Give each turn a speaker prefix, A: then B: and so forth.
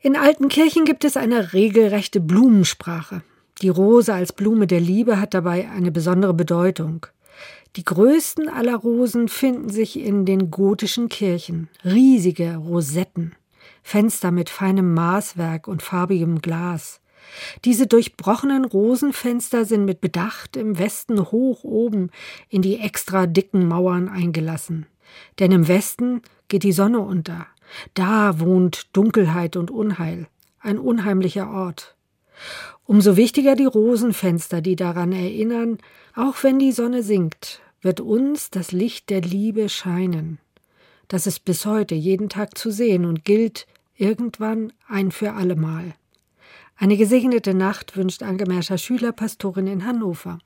A: In alten Kirchen gibt es eine regelrechte Blumensprache. Die Rose als Blume der Liebe hat dabei eine besondere Bedeutung. Die größten aller Rosen finden sich in den gotischen Kirchen. Riesige Rosetten, Fenster mit feinem Maßwerk und farbigem Glas. Diese durchbrochenen Rosenfenster sind mit Bedacht im Westen hoch oben in die extra dicken Mauern eingelassen. Denn im Westen geht die Sonne unter. Da wohnt Dunkelheit und Unheil, ein unheimlicher Ort. Umso wichtiger die Rosenfenster, die daran erinnern, auch wenn die Sonne sinkt, wird uns das Licht der Liebe scheinen. Das ist bis heute jeden Tag zu sehen und gilt irgendwann ein für allemal. Eine gesegnete Nacht wünscht Angemerscher Schülerpastorin in Hannover.